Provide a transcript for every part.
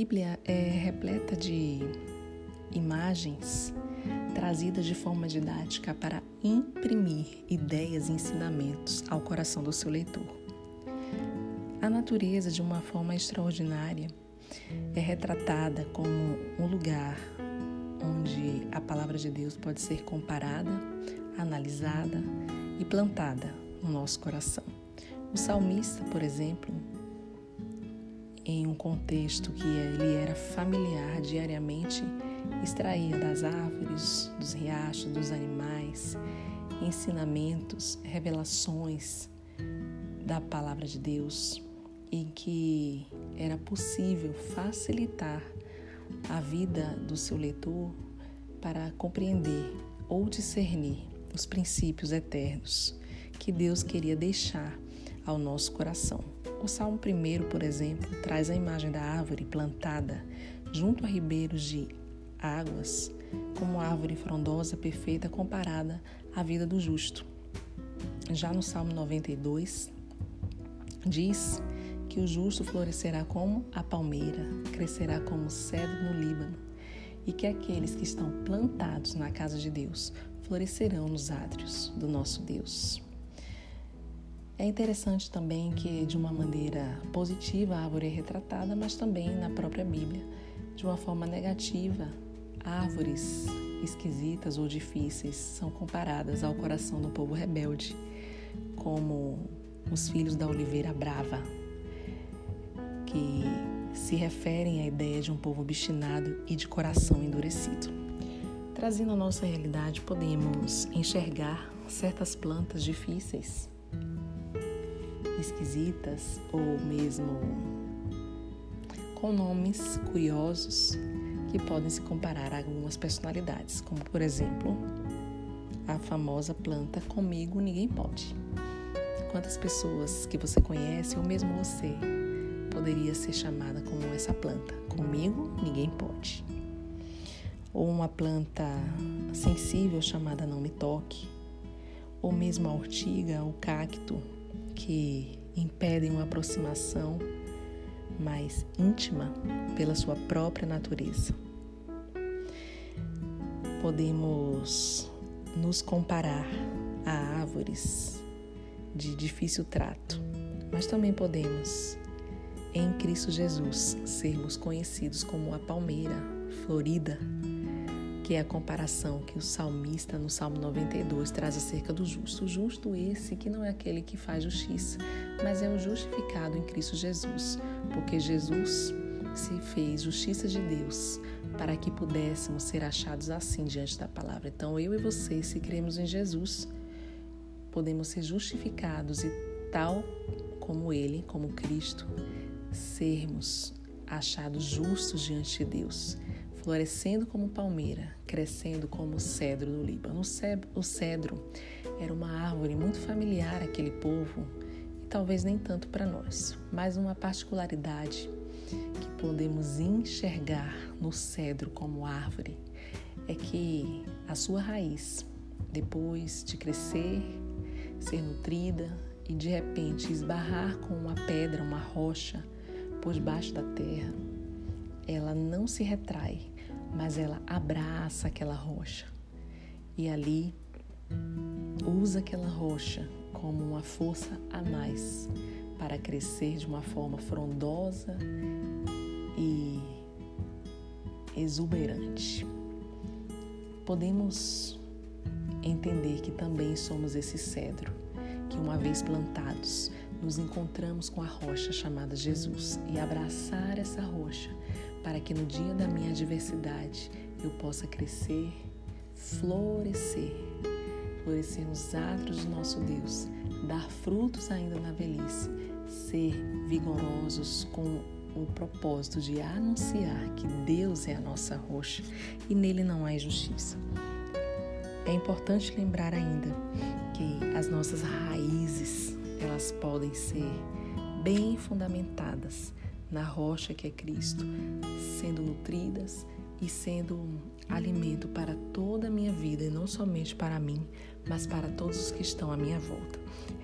Bíblia é repleta de imagens trazidas de forma didática para imprimir ideias e ensinamentos ao coração do seu leitor. A natureza, de uma forma extraordinária, é retratada como um lugar onde a palavra de Deus pode ser comparada, analisada e plantada no nosso coração. O salmista, por exemplo, em um contexto que ele era familiar diariamente, extraía das árvores, dos riachos, dos animais, ensinamentos, revelações da palavra de Deus, em que era possível facilitar a vida do seu leitor para compreender ou discernir os princípios eternos que Deus queria deixar ao nosso coração. O Salmo 1, por exemplo, traz a imagem da árvore plantada junto a ribeiros de águas, como árvore frondosa perfeita comparada à vida do justo. Já no Salmo 92, diz que o justo florescerá como a palmeira, crescerá como o cedro no Líbano, e que aqueles que estão plantados na casa de Deus florescerão nos átrios do nosso Deus. É interessante também que, de uma maneira positiva, a árvore é retratada, mas também na própria Bíblia, de uma forma negativa, árvores esquisitas ou difíceis são comparadas ao coração do povo rebelde, como os filhos da oliveira brava, que se referem à ideia de um povo obstinado e de coração endurecido. Trazendo a nossa realidade, podemos enxergar certas plantas difíceis esquisitas ou mesmo com nomes curiosos que podem se comparar a algumas personalidades, como por exemplo a famosa planta Comigo Ninguém Pode. Quantas pessoas que você conhece ou mesmo você poderia ser chamada como essa planta? Comigo Ninguém Pode. Ou uma planta sensível chamada Não Me Toque, ou mesmo a ortiga, o cacto, que impedem uma aproximação mais íntima pela sua própria natureza. Podemos nos comparar a árvores de difícil trato, mas também podemos, em Cristo Jesus, sermos conhecidos como a palmeira florida que é a comparação que o salmista no Salmo 92 traz acerca do justo. O justo esse que não é aquele que faz justiça, mas é o justificado em Cristo Jesus, porque Jesus se fez justiça de Deus para que pudéssemos ser achados assim diante da palavra. Então, eu e você, se cremos em Jesus, podemos ser justificados e tal como Ele, como Cristo, sermos achados justos diante de Deus florescendo como palmeira, crescendo como cedro do Líbano. O cedro era uma árvore muito familiar àquele povo e talvez nem tanto para nós, mas uma particularidade que podemos enxergar no cedro como árvore é que a sua raiz, depois de crescer, ser nutrida e de repente esbarrar com uma pedra, uma rocha por debaixo da terra, ela não se retrai, mas ela abraça aquela rocha e ali usa aquela rocha como uma força a mais para crescer de uma forma frondosa e exuberante. Podemos entender que também somos esse cedro, que uma vez plantados, nos encontramos com a rocha chamada Jesus e abraçar essa rocha para que no dia da minha adversidade eu possa crescer, florescer, florescer nos atos do nosso Deus, dar frutos ainda na velhice, ser vigorosos com o propósito de anunciar que Deus é a nossa rocha e nele não há injustiça. É importante lembrar ainda que as nossas raízes, elas podem ser bem fundamentadas na rocha que é Cristo, sendo nutridas e sendo alimento para toda a minha vida e não somente para mim, mas para todos os que estão à minha volta.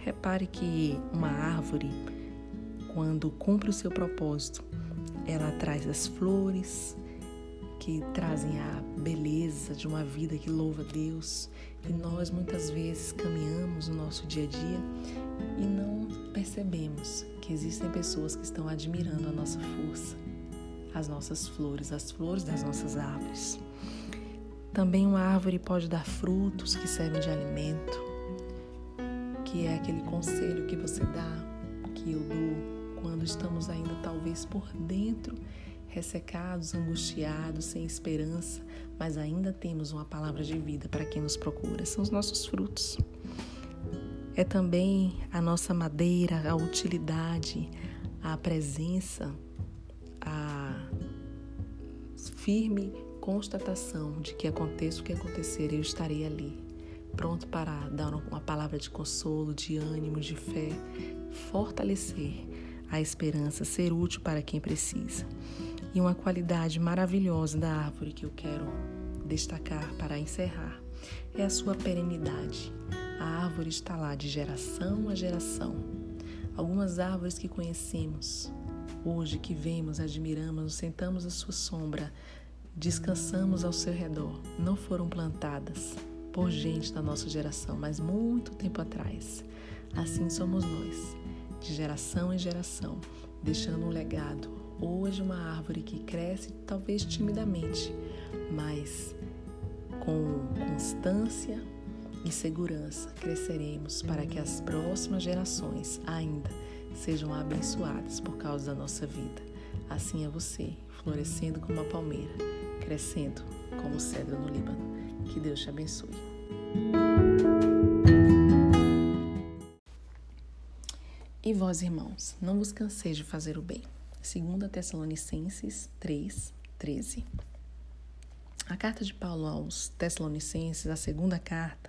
Repare que uma árvore, quando cumpre o seu propósito, ela traz as flores que trazem a beleza de uma vida que louva Deus. E nós muitas vezes caminhamos no nosso dia a dia e não percebemos que existem pessoas que estão admirando a nossa força, as nossas flores, as flores das nossas árvores. Também uma árvore pode dar frutos que servem de alimento, que é aquele conselho que você dá, que eu dou quando estamos ainda talvez por dentro ressecados, angustiados, sem esperança, mas ainda temos uma palavra de vida para quem nos procura. São os nossos frutos. É também a nossa madeira, a utilidade, a presença, a firme constatação de que aconteça o que acontecer, eu estarei ali, pronto para dar uma palavra de consolo, de ânimo, de fé, fortalecer a esperança, ser útil para quem precisa. E uma qualidade maravilhosa da árvore que eu quero destacar para encerrar é a sua perenidade. A árvore está lá de geração a geração. Algumas árvores que conhecemos, hoje que vemos, admiramos, sentamos à sua sombra, descansamos ao seu redor, não foram plantadas por gente da nossa geração, mas muito tempo atrás. Assim somos nós, de geração em geração, deixando um legado. Hoje, uma árvore que cresce talvez timidamente, mas com constância e segurança cresceremos para que as próximas gerações ainda sejam abençoadas por causa da nossa vida. Assim é você, florescendo como uma palmeira crescendo como cedro no Líbano. Que Deus te abençoe. E vós, irmãos, não vos canseis de fazer o bem. 2 Tessalonicenses 3, 13. A carta de Paulo aos Tessalonicenses, a segunda carta,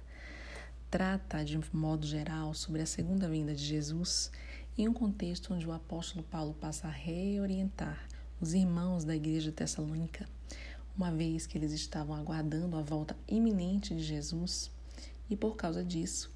trata de modo geral sobre a segunda vinda de Jesus em um contexto onde o apóstolo Paulo passa a reorientar os irmãos da igreja tessalônica uma vez que eles estavam aguardando a volta iminente de Jesus, e por causa disso,